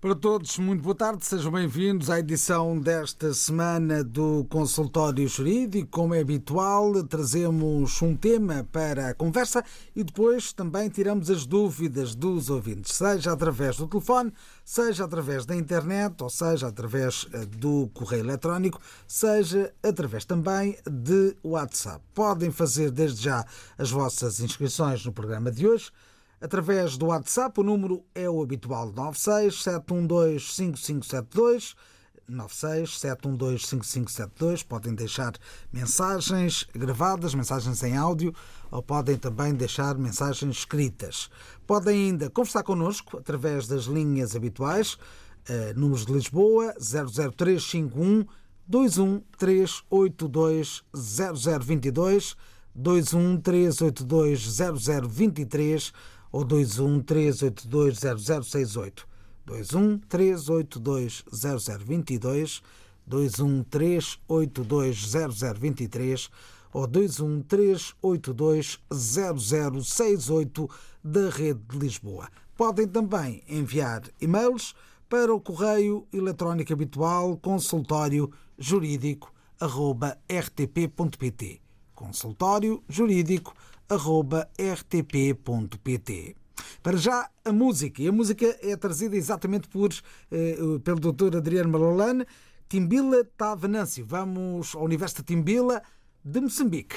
Para todos, muito boa tarde, sejam bem-vindos à edição desta semana do Consultório Jurídico. Como é habitual, trazemos um tema para a conversa e depois também tiramos as dúvidas dos ouvintes, seja através do telefone, seja através da internet, ou seja através eh, do correio eletrónico, seja através também de WhatsApp. Podem fazer desde já as vossas inscrições no programa de hoje através do WhatsApp. O número é o habitual 96 712 5572. 96 712 5572. Podem deixar mensagens gravadas, mensagens em áudio, ou podem também deixar mensagens escritas. Podem ainda conversar connosco através das linhas habituais, uh, números de Lisboa 00351 21382 0022 21382 0023 ou 21 382 0068. 21 382 0022, 21 382 0023 ou 21 382 0068 da Rede de Lisboa. Podem também enviar e-mails para o correio eletrónico habitual consultório jurídico rtp.pt consultório jurídico rtp.pt. Para já, a música. E a música é trazida exatamente por, eh, pelo Dr. Adriano Malolane. Timbila Tavanâncio. Vamos ao universo de Timbila de Moçambique.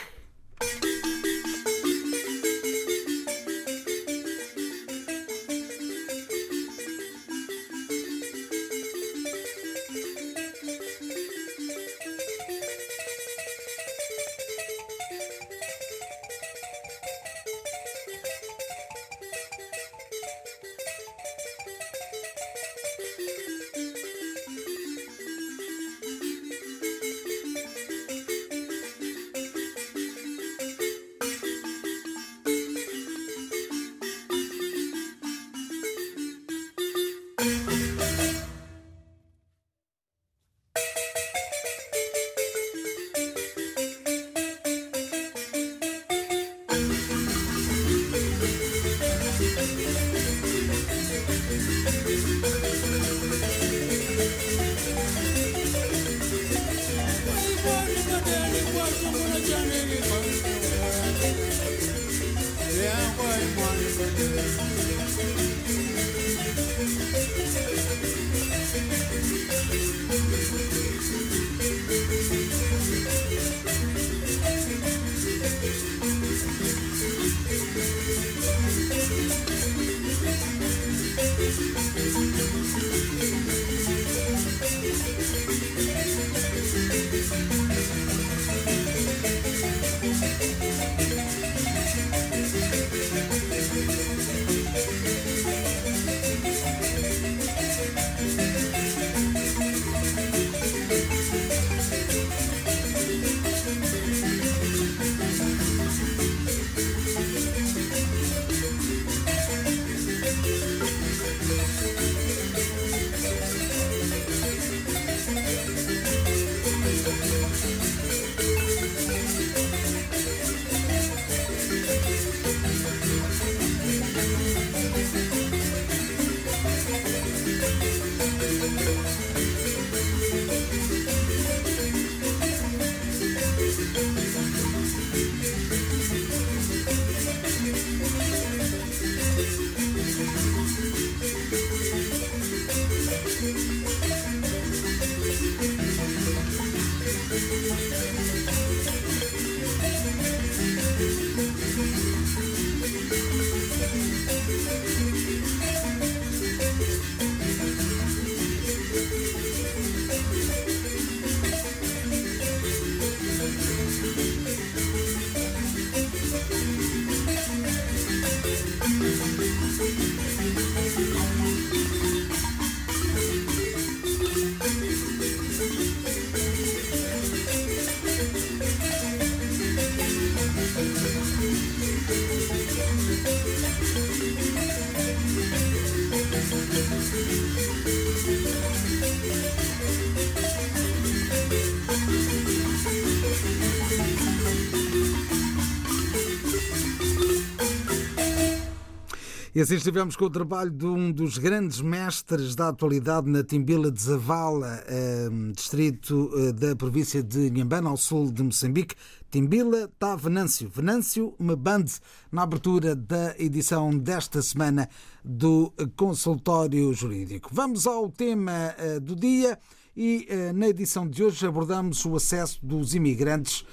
E assim estivemos com o trabalho de um dos grandes mestres da atualidade na Timbila de Zavala, ehm, distrito eh, da província de Nhambana, ao sul de Moçambique. Timbila está Venâncio. Venâncio Mebande, na abertura da edição desta semana do Consultório Jurídico. Vamos ao tema eh, do dia e eh, na edição de hoje abordamos o acesso dos imigrantes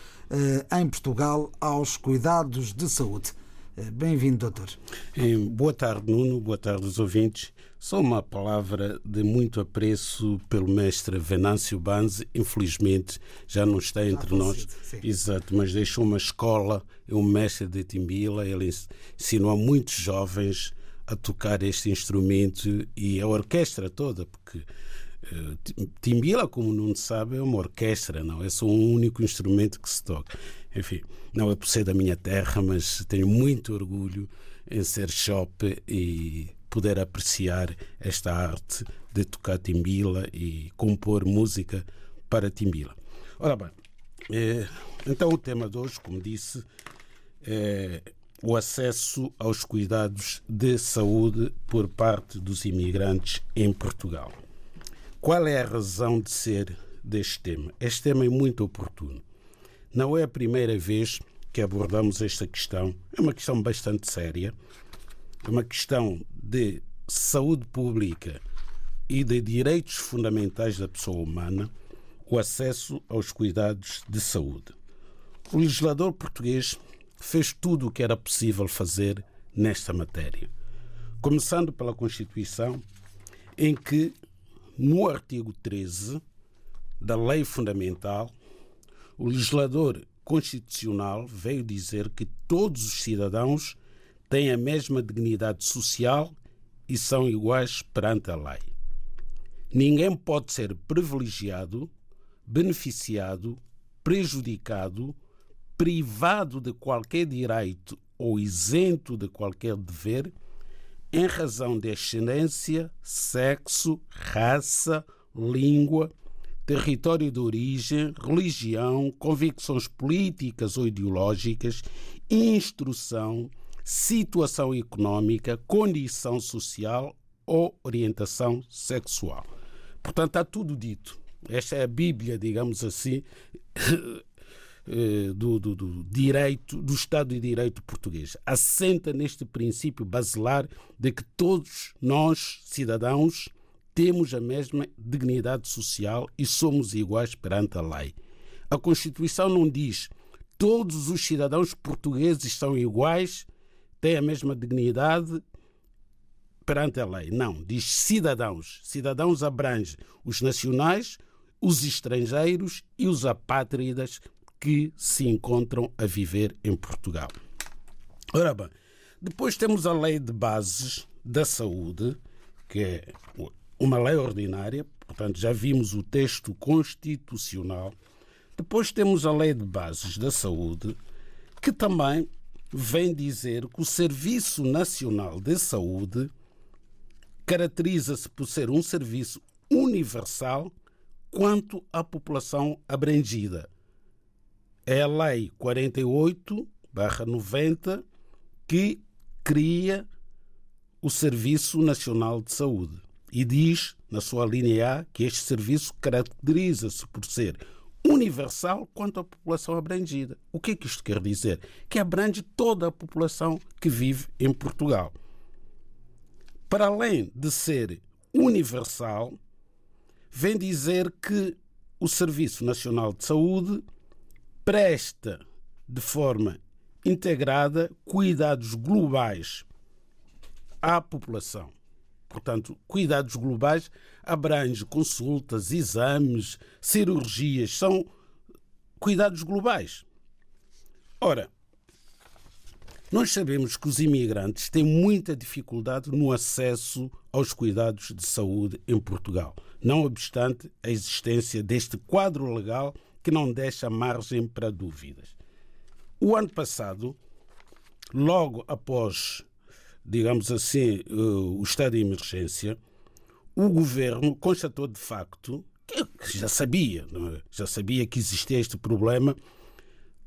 em Portugal aos cuidados de saúde. Bem-vindo, doutor. Boa tarde, Nuno. Boa tarde, os ouvintes. Só uma palavra de muito apreço pelo mestre Venâncio Banzi. Infelizmente já não está entre nós. Sim. Exato, mas deixou uma escola, é um mestre de Timbila. Ele ensinou a muitos jovens a tocar este instrumento e a orquestra toda, porque Timbila, como não sabe, é uma orquestra, não é só um único instrumento que se toca. Enfim, não é por ser da minha terra, mas tenho muito orgulho em ser shop e poder apreciar esta arte de tocar timbila e compor música para timbila. Ora bem, é, então o tema de hoje, como disse, é o acesso aos cuidados de saúde por parte dos imigrantes em Portugal. Qual é a razão de ser deste tema? Este tema é muito oportuno. Não é a primeira vez que abordamos esta questão. É uma questão bastante séria. É uma questão de saúde pública e de direitos fundamentais da pessoa humana, o acesso aos cuidados de saúde. O legislador português fez tudo o que era possível fazer nesta matéria. Começando pela Constituição, em que, no artigo 13 da Lei Fundamental, o legislador constitucional veio dizer que todos os cidadãos têm a mesma dignidade social e são iguais perante a lei. Ninguém pode ser privilegiado, beneficiado, prejudicado, privado de qualquer direito ou isento de qualquer dever em razão de ascendência, sexo, raça, língua, território de origem, religião, convicções políticas ou ideológicas, instrução, situação económica, condição social ou orientação sexual. Portanto, está tudo dito. Esta é a Bíblia, digamos assim, do, do, do, direito, do Estado de Direito português. Assenta neste princípio basilar de que todos nós, cidadãos, temos a mesma dignidade social e somos iguais perante a lei. A Constituição não diz todos os cidadãos portugueses são iguais, têm a mesma dignidade perante a lei. Não, diz cidadãos. Cidadãos abrange os nacionais, os estrangeiros e os apátridas que se encontram a viver em Portugal. Ora bem, depois temos a Lei de Bases da Saúde, que é uma lei ordinária, portanto já vimos o texto constitucional. Depois temos a Lei de Bases da Saúde, que também vem dizer que o Serviço Nacional de Saúde caracteriza-se por ser um serviço universal quanto à população abrangida. É a Lei 48/90 que cria o Serviço Nacional de Saúde e diz, na sua linha A, que este serviço caracteriza-se por ser universal quanto à população abrangida. O que é que isto quer dizer? Que abrange toda a população que vive em Portugal. Para além de ser universal, vem dizer que o Serviço Nacional de Saúde presta de forma integrada cuidados globais à população portanto, cuidados globais abrange consultas, exames, cirurgias, são cuidados globais. Ora, nós sabemos que os imigrantes têm muita dificuldade no acesso aos cuidados de saúde em Portugal, não obstante a existência deste quadro legal que não deixa margem para dúvidas. O ano passado, logo após digamos assim, eh, o estado de emergência, o governo constatou de facto, que já sabia, é? já sabia que existia este problema,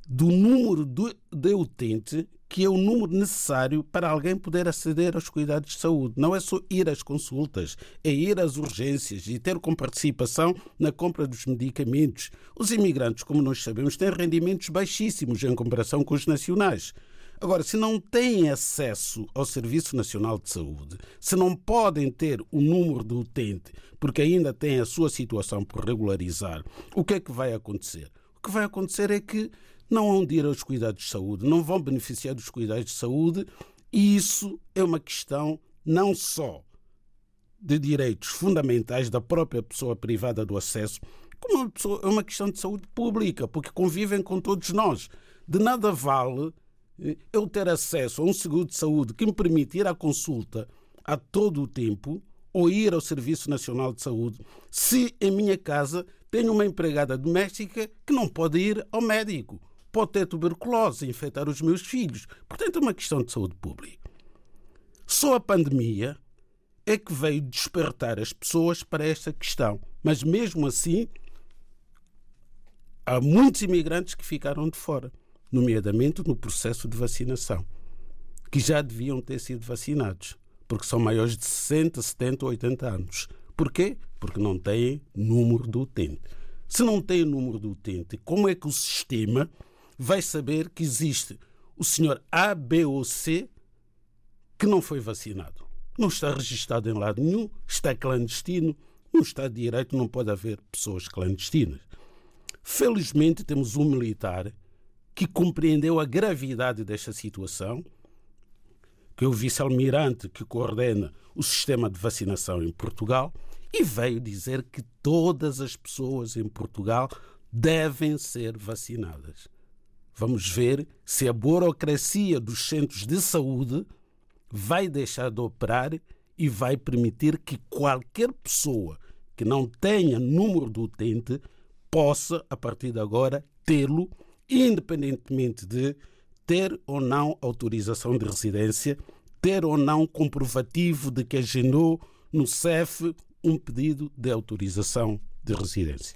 do número de, de utentes que é o número necessário para alguém poder aceder aos cuidados de saúde. Não é só ir às consultas, é ir às urgências e ter com participação na compra dos medicamentos. Os imigrantes, como nós sabemos, têm rendimentos baixíssimos em comparação com os nacionais. Agora, se não têm acesso ao Serviço Nacional de Saúde, se não podem ter o número do utente, porque ainda têm a sua situação por regularizar, o que é que vai acontecer? O que vai acontecer é que não vão ir aos cuidados de saúde, não vão beneficiar dos cuidados de saúde, e isso é uma questão não só de direitos fundamentais da própria pessoa privada do acesso, como uma pessoa, é uma questão de saúde pública, porque convivem com todos nós. De nada vale eh, eu ter acesso a um seguro de saúde que me permite ir à consulta a todo o tempo ou ir ao Serviço Nacional de Saúde se em minha casa tenho uma empregada doméstica que não pode ir ao médico pode ter tuberculose, infectar os meus filhos. Portanto, é uma questão de saúde pública. Só a pandemia é que veio despertar as pessoas para esta questão. Mas mesmo assim, há muitos imigrantes que ficaram de fora, nomeadamente no processo de vacinação, que já deviam ter sido vacinados, porque são maiores de 60, 70 ou 80 anos. Porquê? Porque não têm número do utente. Se não têm número do utente, como é que o sistema vai saber que existe o senhor A, B ou C que não foi vacinado. Não está registado em lado nenhum, está clandestino. No Estado de Direito não pode haver pessoas clandestinas. Felizmente temos um militar que compreendeu a gravidade desta situação, que é o vice-almirante que coordena o sistema de vacinação em Portugal, e veio dizer que todas as pessoas em Portugal devem ser vacinadas. Vamos ver se a burocracia dos centros de saúde vai deixar de operar e vai permitir que qualquer pessoa que não tenha número do utente possa, a partir de agora, tê-lo, independentemente de ter ou não autorização de residência, ter ou não comprovativo de que agendou no CEF um pedido de autorização de residência.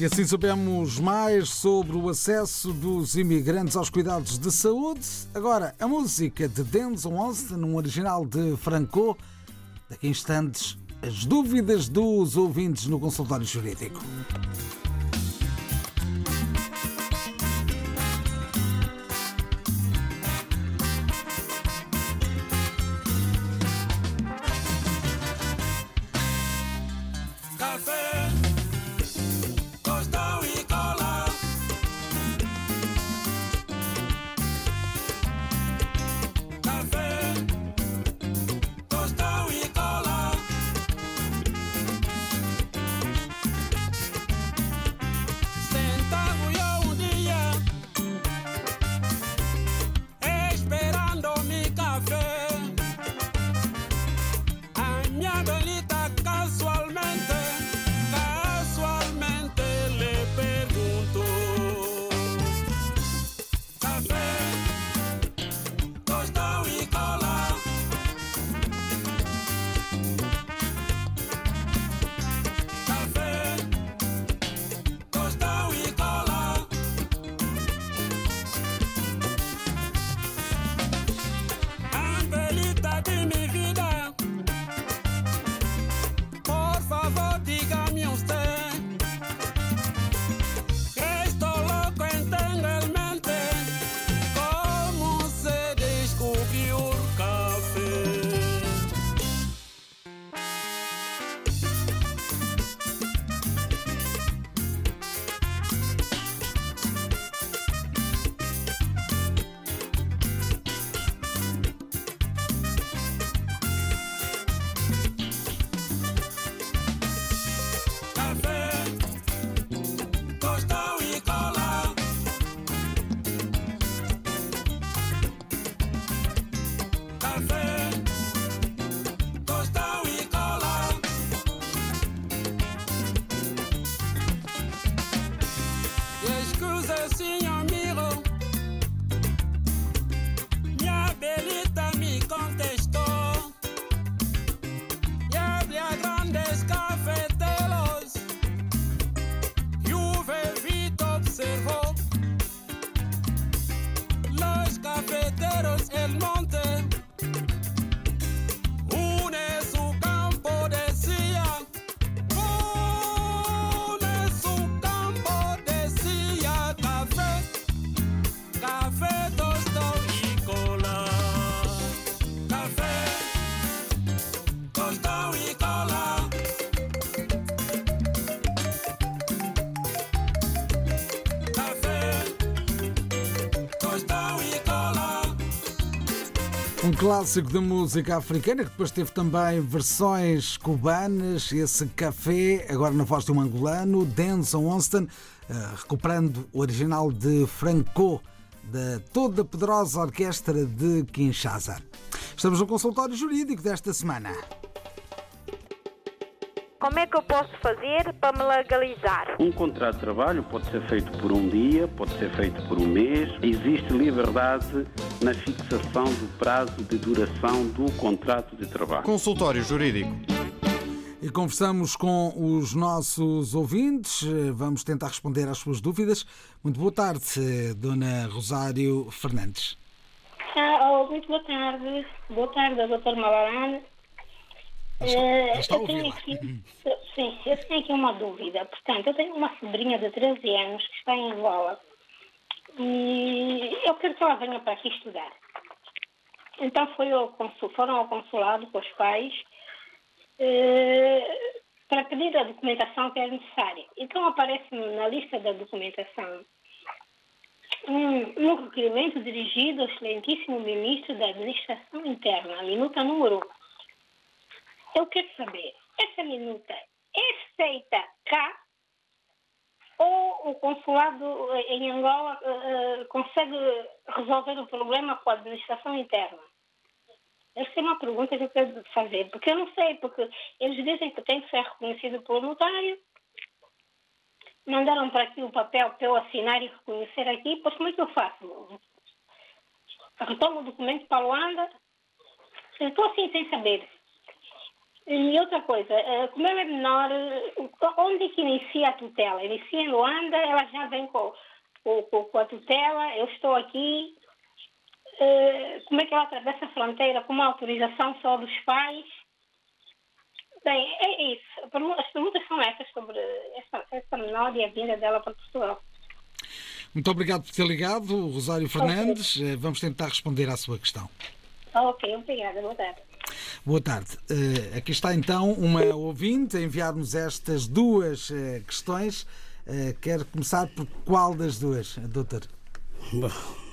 E assim sabemos mais sobre o acesso dos imigrantes aos cuidados de saúde. Agora, a música de Denzel Washington, um original de Franco. Daqui a instantes, as dúvidas dos ouvintes no consultório jurídico. Clássico da música africana que depois teve também versões cubanas. Esse café, agora na voz de um angolano, Denson Onston, eh, recuperando o original de Franco, da toda poderosa orquestra de Kinshasa. Estamos no consultório jurídico desta semana. Como é que eu posso fazer para me legalizar? Um contrato de trabalho pode ser feito por um dia, pode ser feito por um mês. Existe liberdade na fixação do prazo de duração do contrato de trabalho. Consultório Jurídico. E conversamos com os nossos ouvintes. Vamos tentar responder às suas dúvidas. Muito boa tarde, Dona Rosário Fernandes. Ah, oh, muito boa tarde. Boa tarde, Dr. Malarane. Está eu tenho aqui, sim, eu tenho aqui uma dúvida. Portanto, eu tenho uma sobrinha de 13 anos que está em Angola e eu quero que ela venha para aqui estudar. Então foi ao consul, foram ao consulado com os pais eh, para pedir a documentação que é necessária. Então aparece na lista da documentação um, um requerimento dirigido ao excelentíssimo ministro da Administração Interna, a minuta número eu quero saber, essa minuta é feita cá ou o consulado em Angola uh, consegue resolver o problema com a administração interna? Essa é uma pergunta que eu quero fazer, porque eu não sei, porque eles dizem que tem que ser reconhecido pelo notário. Mandaram para aqui o papel para eu assinar e reconhecer aqui, pois como é que eu faço? Retomo o documento para Luanda? Estou assim sem saber. E outra coisa, eh, como ela é menor, eh, onde é que inicia a tutela? Inicia em Luanda, ela já vem com, com, com a tutela, eu estou aqui. Eh, como é que ela atravessa a fronteira? Com uma autorização só dos pais? Bem, é isso. As perguntas são essas sobre essa, essa menor e a vinda dela para Portugal. Muito obrigado por ter ligado, Rosário Fernandes. Okay. Vamos tentar responder à sua questão. Ok, obrigada. Boa tarde. Boa tarde. Uh, aqui está então uma ouvinte a enviar-nos estas duas uh, questões. Uh, quer começar por qual das duas, doutor? Bom,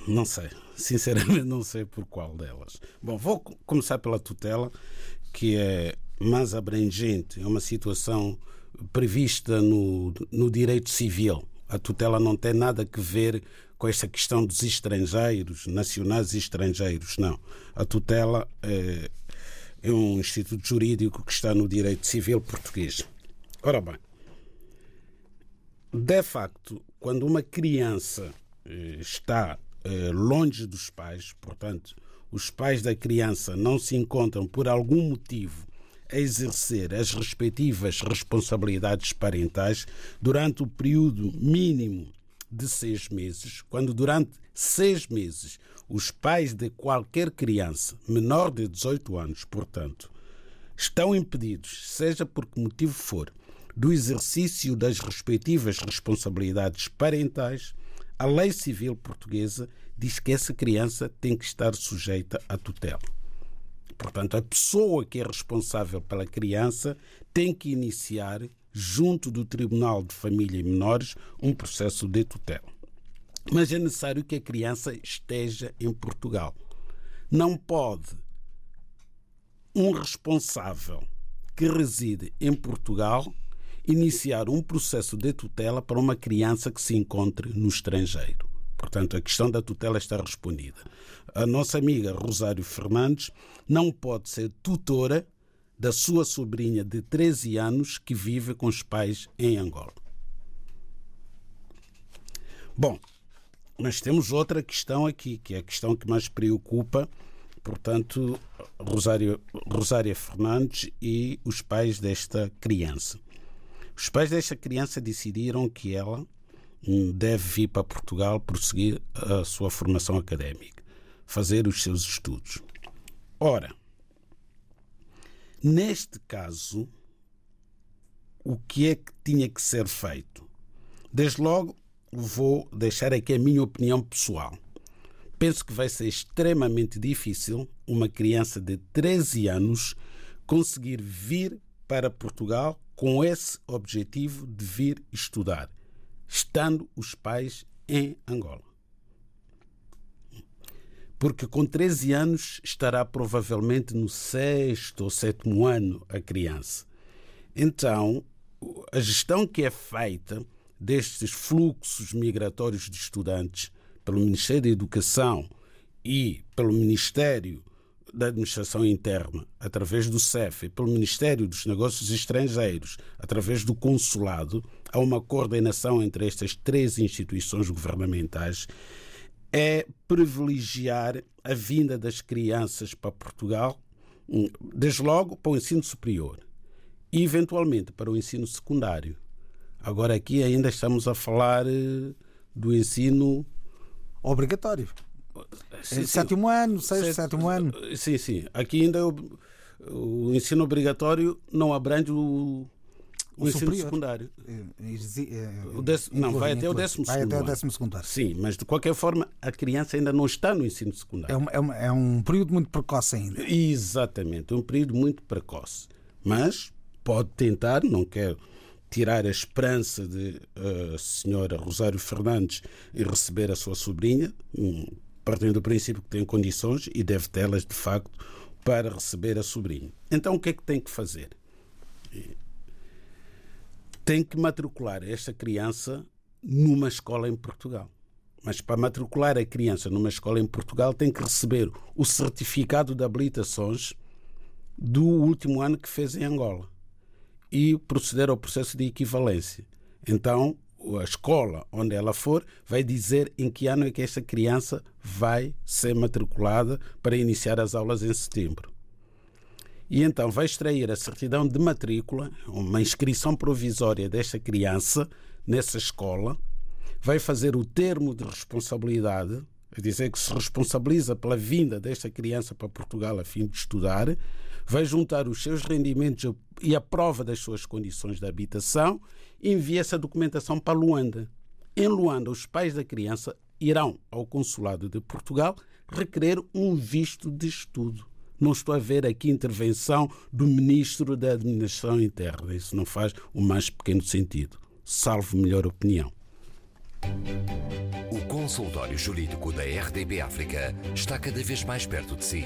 não sei. Sinceramente, não sei por qual delas. Bom, vou começar pela tutela, que é mais abrangente. É uma situação prevista no, no direito civil. A tutela não tem nada a ver com esta questão dos estrangeiros, nacionais e estrangeiros, não. A tutela é, é um instituto jurídico que está no direito civil português. Ora bem, de facto, quando uma criança eh, está eh, longe dos pais, portanto, os pais da criança não se encontram por algum motivo a exercer as respectivas responsabilidades parentais durante o período mínimo de seis meses, quando durante seis meses os pais de qualquer criança menor de 18 anos, portanto, estão impedidos, seja por que motivo for, do exercício das respectivas responsabilidades parentais, a lei civil portuguesa diz que essa criança tem que estar sujeita à tutela. Portanto, a pessoa que é responsável pela criança tem que iniciar, junto do Tribunal de Família e Menores, um processo de tutela mas é necessário que a criança esteja em Portugal. Não pode um responsável que reside em Portugal iniciar um processo de tutela para uma criança que se encontre no estrangeiro. Portanto, a questão da tutela está respondida. A nossa amiga Rosário Fernandes não pode ser tutora da sua sobrinha de 13 anos que vive com os pais em Angola. Bom, mas temos outra questão aqui, que é a questão que mais preocupa, portanto, Rosário, Rosária Fernandes e os pais desta criança. Os pais desta criança decidiram que ela deve vir para Portugal prosseguir a sua formação académica, fazer os seus estudos. Ora, neste caso, o que é que tinha que ser feito? Desde logo, vou deixar aqui a minha opinião pessoal. Penso que vai ser extremamente difícil uma criança de 13 anos conseguir vir para Portugal com esse objetivo de vir estudar, estando os pais em Angola. porque com 13 anos estará provavelmente no sexto ou sétimo ano a criança. Então, a gestão que é feita destes fluxos migratórios de estudantes pelo Ministério da Educação e pelo Ministério da Administração Interna, através do CEF, e pelo Ministério dos Negócios Estrangeiros, através do Consulado, há uma coordenação entre estas três instituições governamentais, é privilegiar a vinda das crianças para Portugal, hum, desde logo para o ensino superior e, eventualmente, para o ensino secundário. Agora, aqui ainda estamos a falar eh, do ensino obrigatório. Sim, sétimo sim. ano, sexto, sétimo ano. Sim, sim. Aqui ainda o, o ensino obrigatório não abrange o, o, o ensino superior. secundário. É, é, o décimo, não, vai até o décimo vai segundo. Vai até o décimo segundo. Sim, mas de qualquer forma a criança ainda não está no ensino secundário. É, uma, é, é um período muito precoce ainda. Exatamente, um período muito precoce. Mas pode tentar, não quero tirar a esperança de a uh, senhora Rosário Fernandes e receber a sua sobrinha, partindo do princípio que tem condições e deve tê-las de facto para receber a sobrinha. Então o que é que tem que fazer? Tem que matricular esta criança numa escola em Portugal. Mas para matricular a criança numa escola em Portugal tem que receber o certificado de habilitações do último ano que fez em Angola e proceder ao processo de equivalência. Então, a escola onde ela for vai dizer em que ano é que esta criança vai ser matriculada para iniciar as aulas em setembro. E então vai extrair a certidão de matrícula, uma inscrição provisória desta criança nessa escola, vai fazer o termo de responsabilidade, a dizer que se responsabiliza pela vinda desta criança para Portugal a fim de estudar, vai juntar os seus rendimentos e a prova das suas condições de habitação e envia essa documentação para Luanda. Em Luanda, os pais da criança irão ao Consulado de Portugal requerer um visto de estudo. Não estou a ver aqui intervenção do Ministro da Administração Interna. Isso não faz o mais pequeno sentido. Salvo melhor opinião. O consultório jurídico da RDB África está cada vez mais perto de si.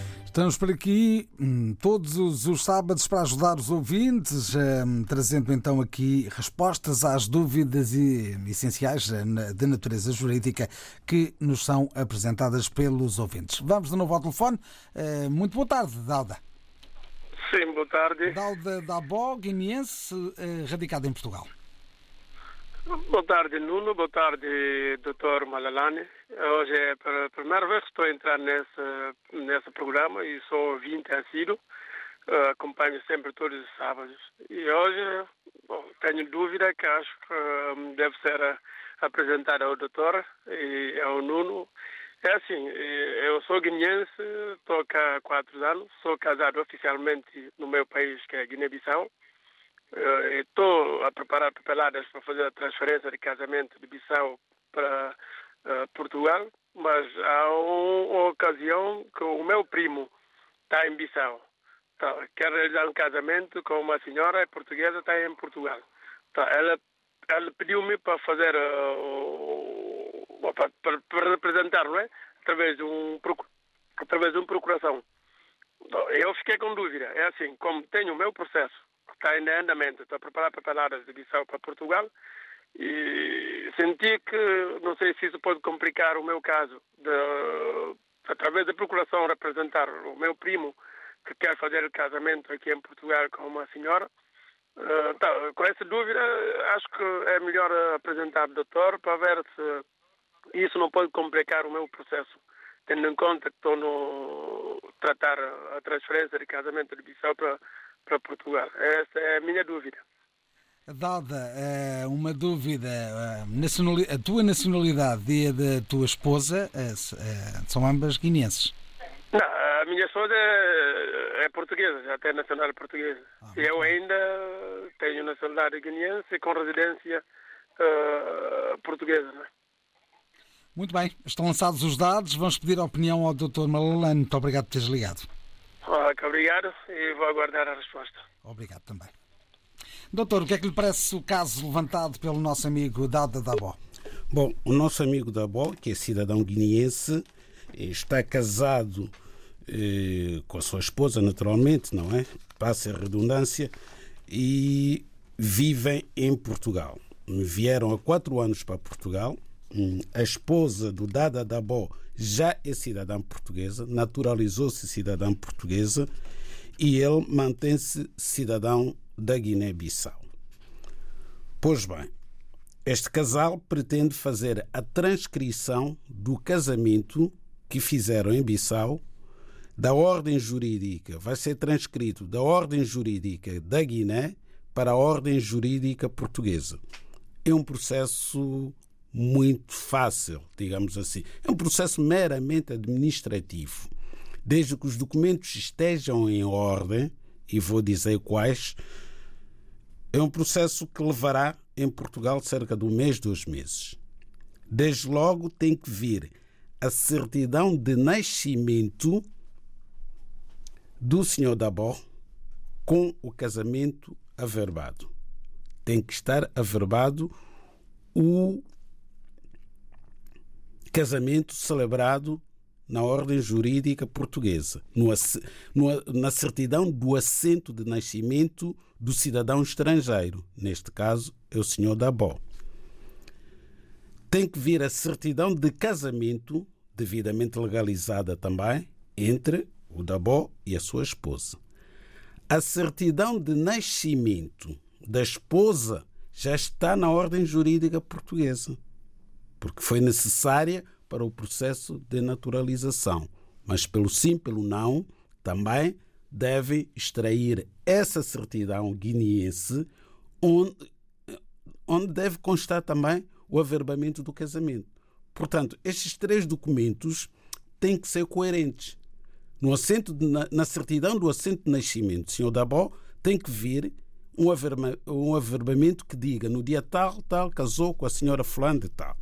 Estamos por aqui hum, todos os, os, sábados para ajudar os ouvintes, hum, trazendo então aqui respostas às dúvidas e, essenciais hum, de natureza jurídica que nos são apresentadas pelos ouvintes. Vamos de novo ao telefone. Muito boa tarde, Dauda. Sim, boa tarde. Dauda Dabó, guineense, radicada em Portugal. Boa tarde, Nuno. Boa tarde, Dr. Malalane. Hoje é a primeira vez que estou a entrar nesse, nesse programa e sou ouvinte assíduo. Uh, acompanho sempre todos os sábados. E hoje bom, tenho dúvida que acho que um, deve ser apresentada ao doutor e ao Nuno. É assim, eu sou guineense, estou cá há quatro anos, sou casado oficialmente no meu país, que é Guiné-Bissau. Eh, estou a preparar papeladas para fazer a transferência de casamento de Bissau para Portugal, mas há um, uma ocasião que o meu primo está em Bissau. Tá, quer realizar um casamento com uma senhora portuguesa está em Portugal. Tá, ela, ela pediu-me para fazer uh, para, para, representar, não é? Através de um através de uma procuração. Eu fiquei com dúvida. É assim, como tenho o meu processo está em andamento. Estou a preparar papeladas de Bissau para Portugal e senti que, não sei se isso pode complicar o meu caso, de, através da procuração representar o meu primo que quer fazer casamento aqui em Portugal com uma senhora. Uh, tá, com essa dúvida, acho que é melhor apresentar o doutor para ver se isso não pode complicar o meu processo, tendo em conta que estou no tratar a transferência de casamento de Bissau para para Portugal. Essa é a minha dúvida. Dada eh, uma dúvida, eh, a tua nacionalidade e a da tua esposa eh, são ambas guineenses? Não, a minha esposa é, é portuguesa, já tem nacionalidade portuguesa. Ah, eu ainda tenho nacionalidade guineense com residência uh, portuguesa. Né? Muito bem, estão lançados os dados. Vamos pedir a opinião ao Dr. Malalane. Muito obrigado por teres ligado. Ah, obrigado e vou aguardar a resposta. Obrigado também. Doutor, o que é que lhe parece o caso levantado pelo nosso amigo Dada Dabó? Bom, o nosso amigo Dabó, que é cidadão guineense, está casado eh, com a sua esposa, naturalmente, não é? Passa a redundância, e vivem em Portugal. Vieram há quatro anos para Portugal. A esposa do Dada Dabó já é cidadã portuguesa, naturalizou-se cidadã portuguesa e ele mantém-se cidadão da Guiné-Bissau. Pois bem, este casal pretende fazer a transcrição do casamento que fizeram em Bissau da ordem jurídica, vai ser transcrito da ordem jurídica da Guiné para a ordem jurídica portuguesa. É um processo muito fácil, digamos assim. É um processo meramente administrativo. Desde que os documentos estejam em ordem, e vou dizer quais, é um processo que levará em Portugal cerca de um mês, dois meses. Desde logo tem que vir a certidão de nascimento do senhor Dabó com o casamento averbado. Tem que estar averbado o casamento celebrado na ordem jurídica portuguesa, no, no, na certidão do assento de nascimento do cidadão estrangeiro, neste caso é o senhor Dabó. Tem que vir a certidão de casamento, devidamente legalizada também, entre o Dabó e a sua esposa. A certidão de nascimento da esposa já está na ordem jurídica portuguesa, porque foi necessária para o processo de naturalização. Mas pelo sim, pelo não, também deve extrair essa certidão guineense, onde, onde deve constar também o averbamento do casamento. Portanto, estes três documentos têm que ser coerentes no assento de, na, na, certidão do assento de nascimento do senhor Dabó tem que vir um, averba, um averbamento que diga no dia tal, tal, casou com a senhora fulana de tal.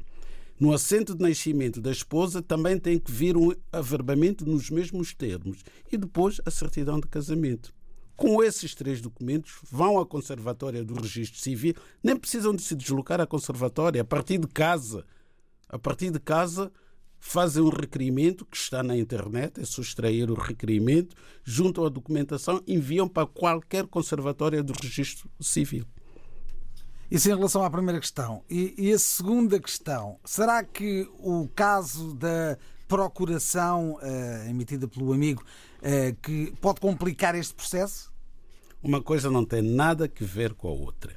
No assento de nascimento da esposa também tem que vir um averbamento nos mesmos termos e depois a certidão de casamento. Com esses três documentos, vão à Conservatória do Registro Civil, nem precisam de se deslocar à Conservatória, a partir de casa. A partir de casa, fazem um requerimento que está na internet, é só extrair o requerimento, juntam a documentação, enviam para qualquer conservatória do registro civil. Isso em relação à primeira questão. E, e a segunda questão, será que o caso da procuração uh, emitida pelo amigo uh, que pode complicar este processo? Uma coisa não tem nada a ver com a outra.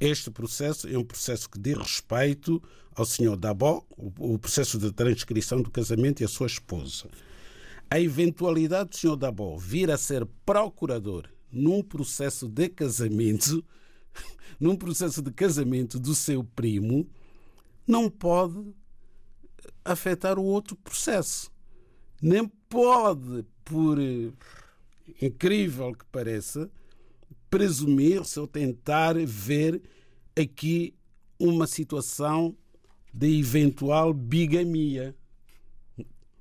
Este processo é um processo que diz respeito ao senhor Dabó, o processo de transcrição do casamento e a sua esposa. A eventualidade do senhor Dabó vir a ser procurador num processo de casamento, num processo de casamento do seu primo, não pode afetar o outro processo. Nem pode, por incrível que pareça, presumir-se ou tentar ver aqui uma situação de eventual bigamia.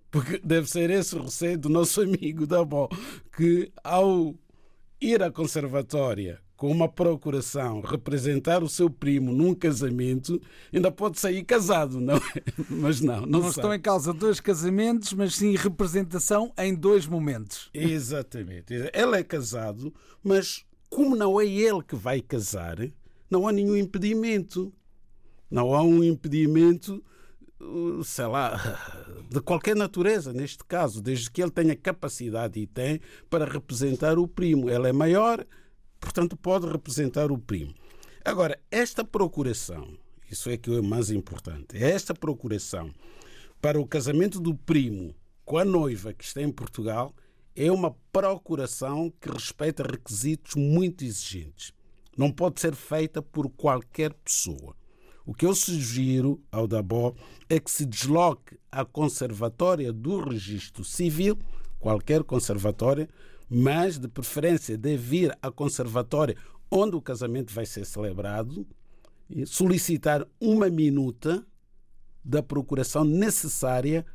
Porque deve ser esse o receio do nosso amigo Dabó, que ao ir à conservatória com uma procuração representar o seu primo num casamento, ainda pode sair casado, não é? Mas não, não, não estão em causa dois casamentos, mas sim representação em dois momentos. Exatamente. Ele é casado, mas como não é ele que vai casar, não há nenhum impedimento. Não há um impedimento, uh, sei lá, de qualquer natureza, neste caso, desde que ele tenha capacidade e tem para representar o primo. Ele é maior, portanto, pode representar o primo. Agora, esta procuração, isso é que é mais importante, esta procuração para o casamento do primo com a noiva que está em Portugal é uma procuração que respeita requisitos muito exigentes. Não pode ser feita por qualquer pessoa. O que eu sugiro ao DABO é que se desloque à Conservatória do Registro Civil, qualquer conservatória, mas de preferência de vir à Conservatória onde o casamento vai ser celebrado, solicitar uma minuta da procuração necessária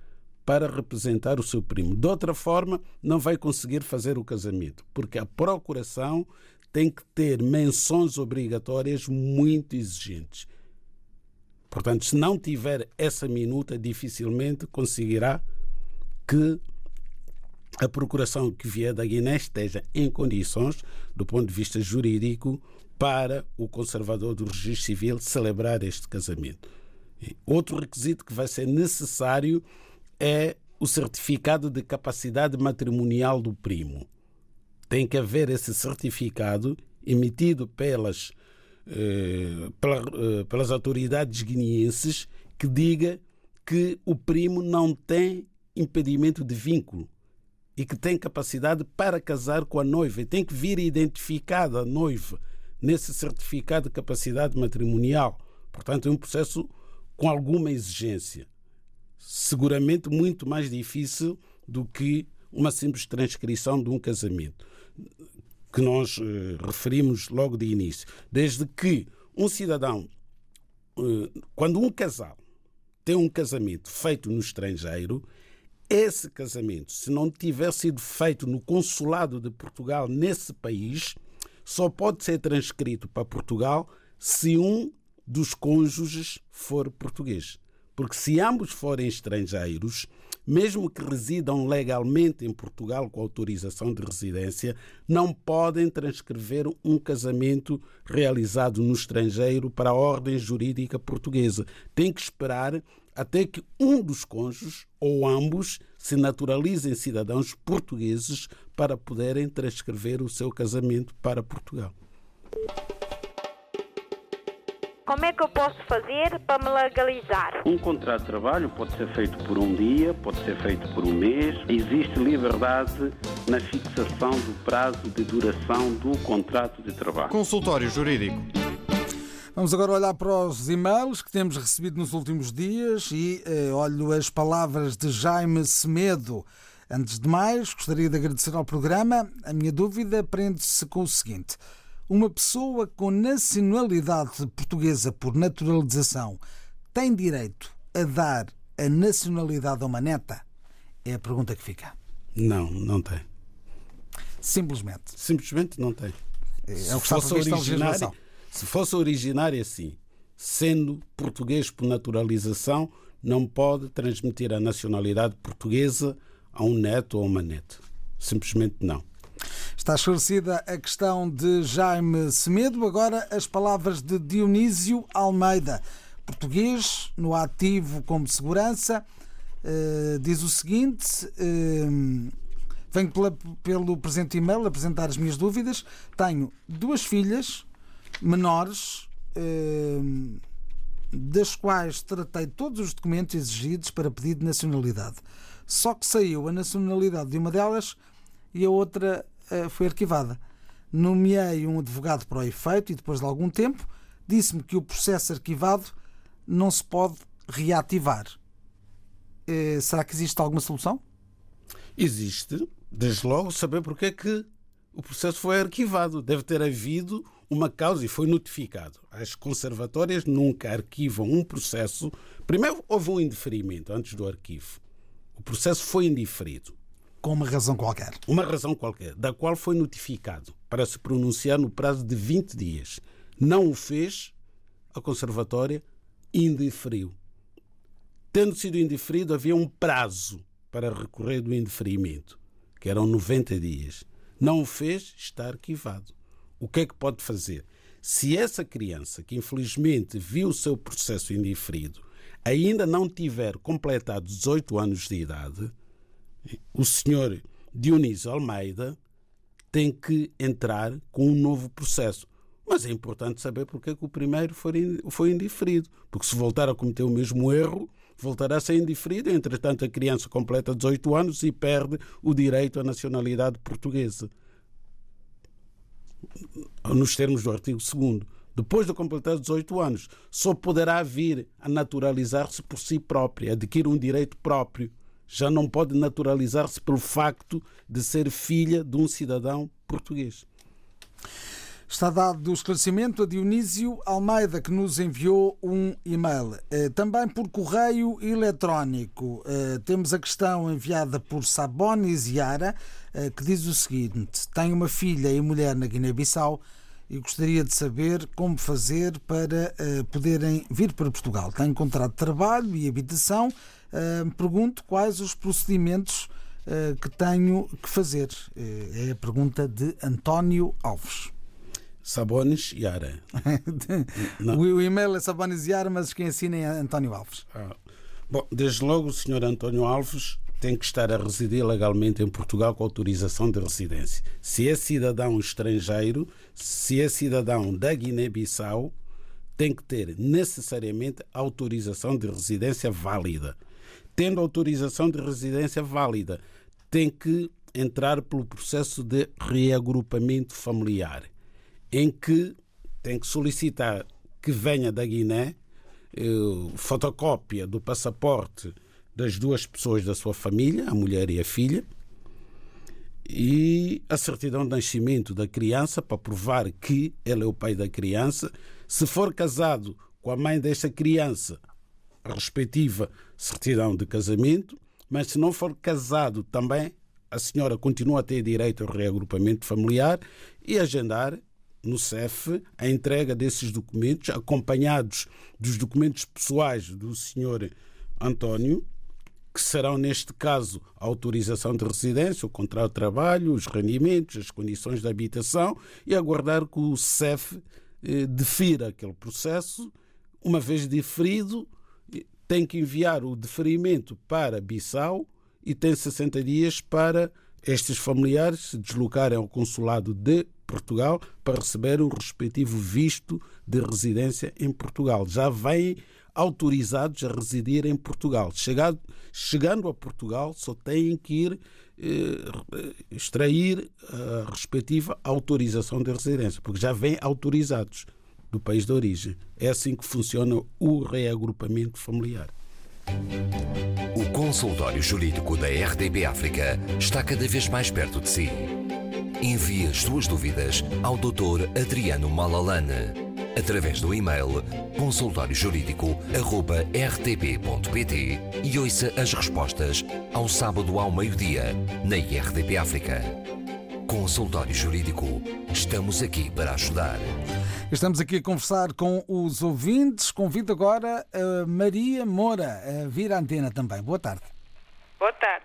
para representar o seu primo. De outra forma, não vai conseguir fazer o casamento, porque a procuração tem que ter menções obrigatórias muito exigentes. Portanto, se não tiver essa minuta, dificilmente conseguirá que a procuração que vier da Guiné esteja em condições, do ponto de vista jurídico, para o conservador do registro civil celebrar este casamento. Outro requisito que vai ser necessário é o certificado de capacidade matrimonial do primo. Tem que haver esse certificado emitido pelas, eh, eh, pelas autoridades guineenses que diga que o primo não tem impedimento de vínculo e que tem capacidade para casar com a noiva. E tem que vir identificada a noiva nesse certificado de capacidade matrimonial. Portanto, é um processo com alguma exigência. Seguramente muito mais difícil do que uma simples transcrição de um casamento, que nós eh, referimos logo de início. Desde que um cidadão, eh, quando um casal tem um casamento feito no estrangeiro, esse casamento, se não tiver sido feito no consulado de Portugal nesse país, só pode ser transcrito para Portugal se um dos cônjuges for português. Porque se ambos forem estrangeiros, mesmo que residam legalmente em Portugal com autorização de residência, não podem transcrever um casamento realizado no estrangeiro para a ordem jurídica portuguesa. Tem que esperar até que um dos cônjuges ou ambos se naturalizem cidadãos portugueses para poderem transcrever o seu casamento para Portugal. Como é que eu posso fazer para me legalizar? Um contrato de trabalho pode ser feito por um dia, pode ser feito por um mês. Existe liberdade na fixação do prazo de duração do contrato de trabalho. Consultório Jurídico. Vamos agora olhar para os e-mails que temos recebido nos últimos dias e eh, olho as palavras de Jaime Semedo. Antes de mais, gostaria de agradecer ao programa. A minha dúvida prende-se com o seguinte: uma pessoa com nacionalidade portuguesa por naturalização tem direito a dar a nacionalidade a uma neta? É a pergunta que fica. Não, não tem. Simplesmente. Simplesmente não tem. É o que está previsto legislação. Se fosse originário assim, sendo português por naturalização, não pode transmitir a nacionalidade portuguesa a um neto ou uma neta. Simplesmente não. Está esclarecida a questão de Jaime Semedo. Agora as palavras de Dionísio Almeida, português, no ativo como segurança. Uh, diz o seguinte: uh, venho pela, pelo presente e-mail apresentar as minhas dúvidas. Tenho duas filhas menores, uh, das quais tratei todos os documentos exigidos para pedido de nacionalidade. Só que saiu a nacionalidade de uma delas e a outra foi arquivada. Nomeei um advogado para o efeito e depois de algum tempo disse-me que o processo arquivado não se pode reativar. será que existe alguma solução? Existe. Desde logo saber porque é que o processo foi arquivado. Deve ter havido uma causa e foi notificado. As conservatórias nunca arquivam um processo. Primeiro, houve um indeferimento antes do arquivo. O processo foi indiferido. Com uma razão qualquer. Uma razão qualquer, da qual foi notificado para se pronunciar no prazo de 20 dias. Não o fez, a conservatória indeferiu. Tendo sido indeferido, havia um prazo para recorrer do indeferimento, que eram 90 dias. Não o fez, está arquivado o que é que pode fazer? Se essa criança, que infelizmente viu o seu processo indiferido, ainda não tiver completado 18 anos de idade, o senhor Dionísio Almeida tem que entrar com um novo processo. Mas é importante saber porque é que o primeiro foi indiferido. Porque se voltar a cometer o mesmo erro, voltará a ser indiferido. Entretanto, a criança completa 18 anos e perde o direito à nacionalidade portuguesa nos termos do artigo 2 depois de completar 18 anos, só poderá vir a naturalizar-se por si própria, adquirir um direito próprio. Já não pode naturalizar-se pelo facto de ser filha de um cidadão português. Está dado o esclarecimento a Dionísio Almeida, que nos enviou um e-mail. Eh, também por correio eletrónico. Eh, temos a questão enviada por Sabonis Yara, eh, que diz o seguinte: Tenho uma filha e mulher na Guiné-Bissau e gostaria de saber como fazer para poderem vir para Portugal. Tenho contrato de trabalho e habitação. Pergunto quais os procedimentos que tenho que fazer. É a pergunta de António Alves. Sabones Yara. o e-mail é Sabones Yara, mas quem assina é António Alves. Ah. Bom, desde logo o senhor António Alves tem que estar a residir legalmente em Portugal com autorização de residência. Se é cidadão estrangeiro, se é cidadão da Guiné-Bissau, tem que ter necessariamente autorização de residência válida. Tendo autorização de residência válida, tem que entrar pelo processo de reagrupamento familiar em que tem que solicitar que venha da Guiné eh, fotocópia do passaporte das duas pessoas da sua família, a mulher e a filha, e a certidão de nascimento da criança para provar que ele é o pai da criança. Se for casado com a mãe desta criança, a respectiva certidão de casamento, mas se não for casado também, a senhora continua a ter direito ao reagrupamento familiar e agendar no CEF a entrega desses documentos, acompanhados dos documentos pessoais do Sr. António, que serão, neste caso, a autorização de residência, o contrato de trabalho, os rendimentos, as condições de habitação e aguardar que o CEF eh, defira aquele processo. Uma vez deferido, tem que enviar o deferimento para Bissau e tem 60 dias para estes familiares se deslocarem ao consulado de Portugal para receber o respectivo visto de residência em Portugal. Já vêm autorizados a residir em Portugal. Chegado, chegando a Portugal, só têm que ir eh, extrair a respectiva autorização de residência, porque já vêm autorizados do país de origem. É assim que funciona o reagrupamento familiar. O consultório jurídico da RDB África está cada vez mais perto de si. Envie as suas dúvidas ao Dr. Adriano Malalane através do e-mail consultóriojurídico.rtp.pt e ouça as respostas ao sábado ao meio-dia na RDP África. Consultório Jurídico. Estamos aqui para ajudar. Estamos aqui a conversar com os ouvintes. Convido agora a Maria Moura a vir à antena também. Boa tarde. Boa tarde.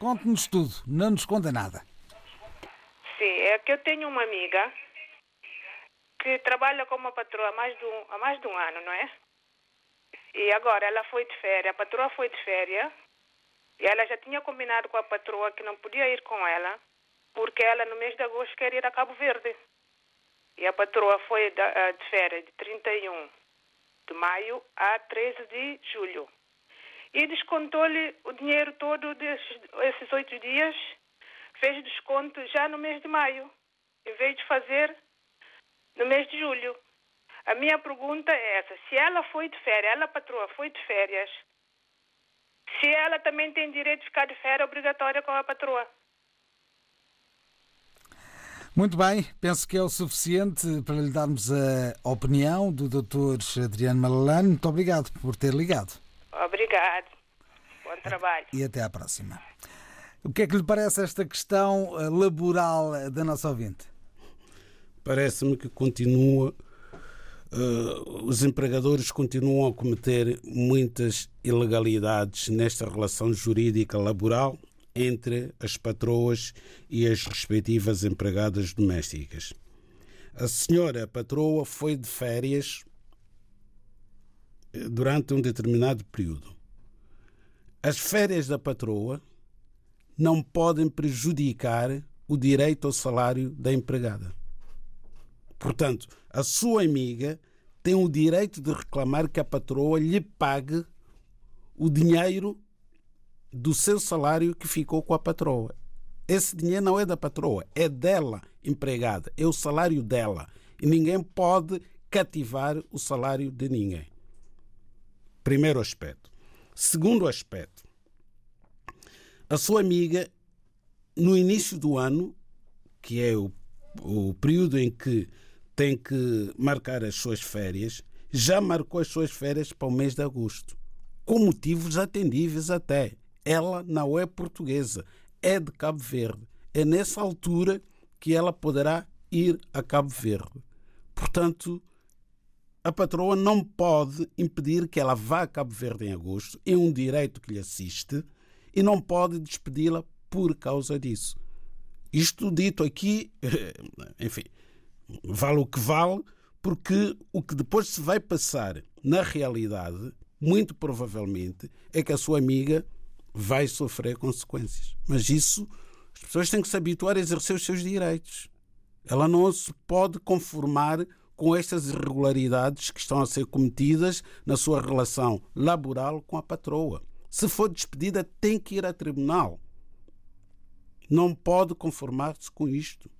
Conte-nos tudo, não nos conta nada. Sim, é que eu tenho uma amiga que trabalha como patroa há mais de um, há mais de um ano, não é? E agora ela foi de férias, a patroa foi de férias e ela já tinha combinado com a patroa que não podia ir com ela porque ela no mês de agosto quer ir a Cabo Verde. E a patroa foi de férias de 31 de maio a 13 de julho. E descontou-lhe o dinheiro todo desses oito dias fez desconto já no mês de maio, em vez de fazer no mês de julho. A minha pergunta é essa: se ela foi de férias, ela, patroa, foi de férias, se ela também tem direito de ficar de férias obrigatória com a patroa? Muito bem, penso que é o suficiente para lhe darmos a opinião do Dr. Adriano Malalane. Muito obrigado por ter ligado. Obrigado. Bom trabalho. E até à próxima. O que é que lhe parece esta questão eh, laboral eh, da nossa ouvinte? Parece-me que continua. Uh, os empregadores continuam a cometer muitas ilegalidades nesta relação jurídica laboral entre as patroas e as respectivas empregadas domésticas. A senhora patroa foi de férias durante um determinado período. As férias da patroa não podem prejudicar o direito ao salário da empregada. Portanto, a sua amiga tem o direito de reclamar que a patroa lhe pague o dinheiro do seu salário que ficou com a patroa. Esse dinheiro não é da patroa, é dela, empregada, é o salário dela. E ninguém pode cativar o salário de ninguém. Primeiro aspecto. Segundo aspecto, a sua amiga, no início do ano, que é o, o período em que tem que marcar as suas férias, já marcou as suas férias para o mês de agosto, com motivos atendíveis até. Ela não é portuguesa, é de Cabo Verde. É nessa altura que ela poderá ir a Cabo Verde. Portanto, a patroa não pode impedir que ela vá a Cabo Verde em agosto, é um direito que lhe assiste, e não pode despedi-la por causa disso. Isto dito aqui, enfim, vale o que vale, porque o que depois se vai passar na realidade, muito provavelmente, é que a sua amiga vai sofrer consequências. Mas isso, as pessoas têm que se habituar a exercer os seus direitos. Ela não se pode conformar com estas irregularidades que estão a ser cometidas na sua relação laboral com a patroa. Se for despedida, tem que ir a tribunal. Não pode conformar-se com isto.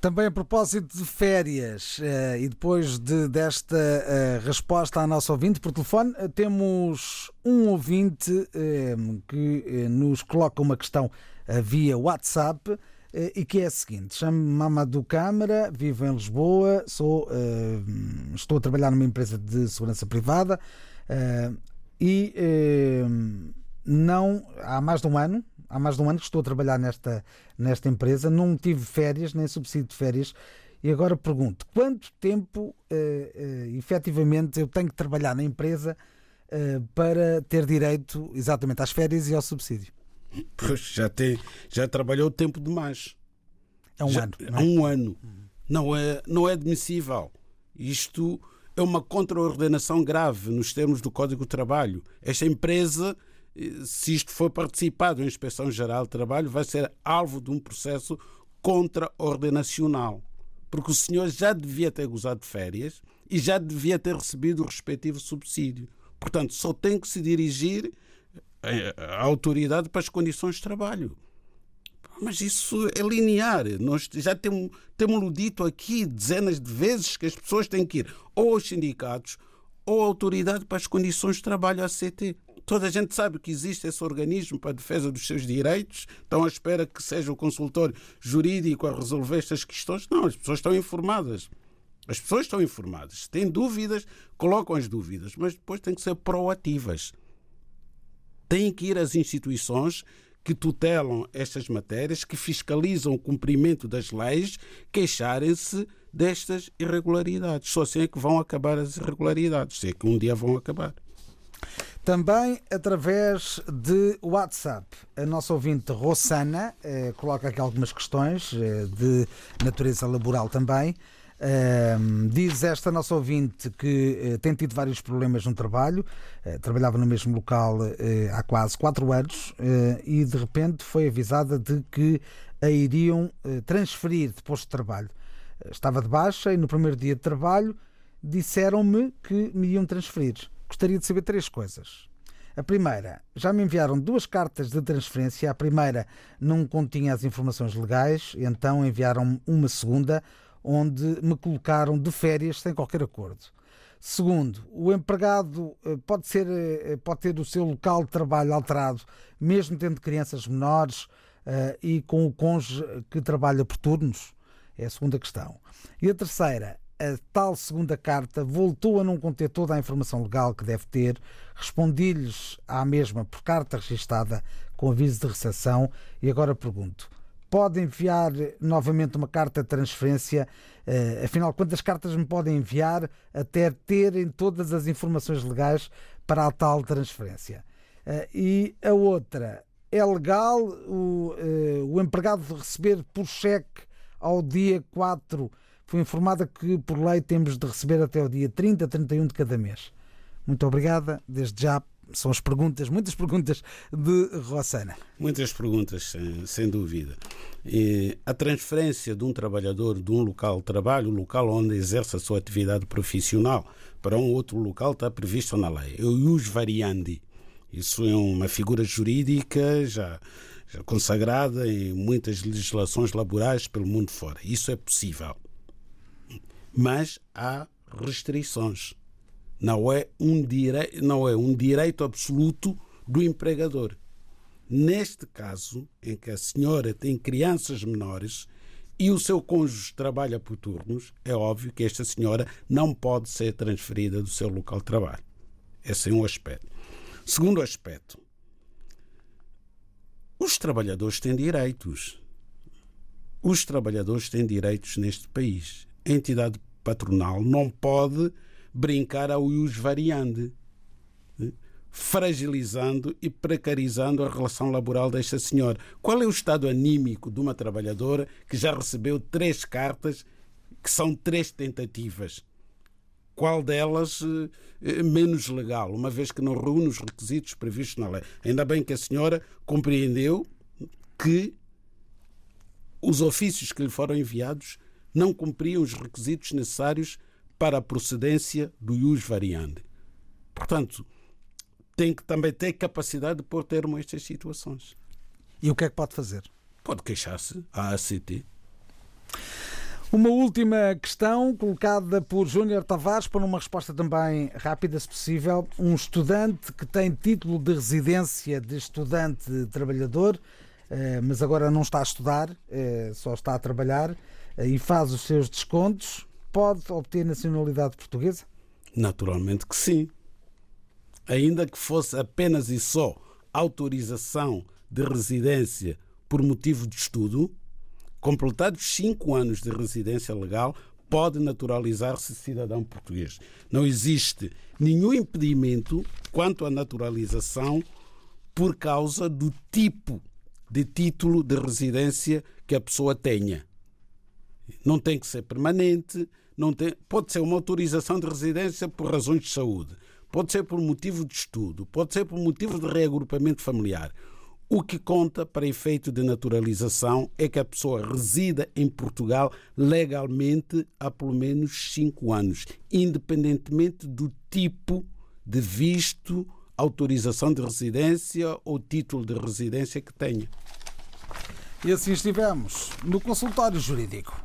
Também a propósito de férias, uh, e depois de, desta uh, resposta à nossa ouvinte por telefone, uh, temos um ouvinte que nos coloca uma questão via WhatsApp e que é a seguinte: chamo-me Mamadou Câmara, vivo em Lisboa, sou, estou a trabalhar numa empresa de segurança privada e não há mais de um ano há mais de um ano que estou a trabalhar nesta, nesta empresa, não tive férias, nem subsídio de férias. E agora pergunto: quanto tempo uh, uh, efetivamente eu tenho que trabalhar na empresa uh, para ter direito exatamente às férias e ao subsídio? Pois, já, tem, já trabalhou tempo demais. É um já, ano. Não é? um ano. Não é, não é admissível. Isto é uma contraordenação grave nos termos do Código do Trabalho. Esta empresa se isto for participado em Inspeção Geral de Trabalho, vai ser alvo de um processo contra-ordenacional. Porque o senhor já devia ter gozado de férias e já devia ter recebido o respectivo subsídio. Portanto, só tem que se dirigir à autoridade para as condições de trabalho. Mas isso é linear. Nós já temos, temos dito aqui dezenas de vezes que as pessoas têm que ir ou aos sindicatos ou à autoridade para as condições de trabalho, à CT. Toda a gente sabe que existe esse organismo para a defesa dos seus direitos, estão à espera que seja o consultor jurídico a resolver estas questões. Não, as pessoas estão informadas. As pessoas estão informadas. Se têm dúvidas, colocam as dúvidas, mas depois têm que ser proativas. Têm que ir às instituições que tutelam estas matérias, que fiscalizam o cumprimento das leis, queixarem-se destas irregularidades. Só assim é que vão acabar as irregularidades, se é que um dia vão acabar. Também através de WhatsApp. A nossa ouvinte Rossana eh, coloca aqui algumas questões eh, de natureza laboral também. Diz esta nossa ouvinte que eh, tem tido vários problemas no trabalho, eh, trabalhava no mesmo local eh, há quase quatro anos e de repente foi avisada de que a iriam transferir de posto de trabalho. Estava de baixa e no primeiro dia de trabalho disseram-me que me iam transferir gostaria de saber três coisas. A primeira, já me enviaram duas cartas de transferência. A primeira não continha as informações legais, então enviaram uma segunda, onde me colocaram de férias sem qualquer acordo. Segundo, o empregado eh, pode, ser, eh, pode ter o seu local de trabalho alterado, mesmo tendo crianças menores e com o cônjuge que trabalha por turnos? É a segunda questão. E a terceira, a tal segunda carta voltou a não conter toda a informação legal que deve ter, respondi-lhes à mesma por carta registada com aviso de recepção e agora pergunto: pode enviar novamente uma carta de transferência? Uh, afinal, quantas cartas me podem enviar até terem todas as informações legais para a tal transferência? Uh, e a outra, é legal o, uh, o empregado receber por cheque ao dia 4 Fui informada que, por lei, temos de receber até o dia 30, 31 de cada mês. Muito obrigada. Desde já são as perguntas, muitas perguntas de Rossana. Muitas perguntas, sem, dúvida. E a transferência de um trabalhador de um local de trabalho, local onde exerce a sua atividade profissional, para um outro local está previsto na lei. O ius variandi. Isso é uma figura jurídica já, já consagrada em muitas legislações laborais pelo mundo fora. Isso é possível mas há restrições. Não é um, direi não é um direito absoluto do empregador. Neste caso, em que a senhora tem crianças menores e o seu cônjuge trabalha por turnos, é óbvio que esta senhora não pode ser transferida do seu local de trabalho. Esse é um aspecto. Segundo aspecto, os trabalhadores têm direitos. Os trabalhadores têm direitos neste país. A entidade patronal não pode brincar ao ius variante, fragilizando e precarizando a relação laboral desta senhora. Qual é o estado anímico de uma trabalhadora que já recebeu três cartas, que são três tentativas? Qual delas eh, menos legal, uma vez que não reúne os requisitos previstos na lei? Ainda bem que a senhora compreendeu que os ofícios que lhe foram enviados não cumpriam os requisitos necessários para a procedência do ius variante. Portanto, tem que também ter capacidade de pôr termo a estas situações. E o que é que pode fazer? Pode queixar-se à ACT. Uma última questão colocada por Júnior Tavares para uma resposta também rápida, se possível. Um estudante que tem título de residência de estudante trabalhador, eh, mas agora não está a estudar, eh, só está a trabalhar eh, e faz os seus descontos, pode obter nacionalidade portuguesa? Naturalmente que sim ainda que fosse apenas e só autorização de residência por motivo de estudo, completados cinco anos de residência legal, pode naturalizar-se cidadão português. Não existe nenhum impedimento quanto à naturalização por causa do tipo de título de residência que a pessoa tenha. Não tem que ser permanente, não tem, pode ser uma autorização de residência por razões de saúde, pode ser por motivo de estudo, pode ser por motivo de reagrupamento familiar. O que conta para efeito de naturalização é que a pessoa resida em Portugal legalmente há pelo menos cinco anos, independentemente do tipo de visto, autorização de residência ou título de residência que tenha. E assim estivemos no consultório jurídico.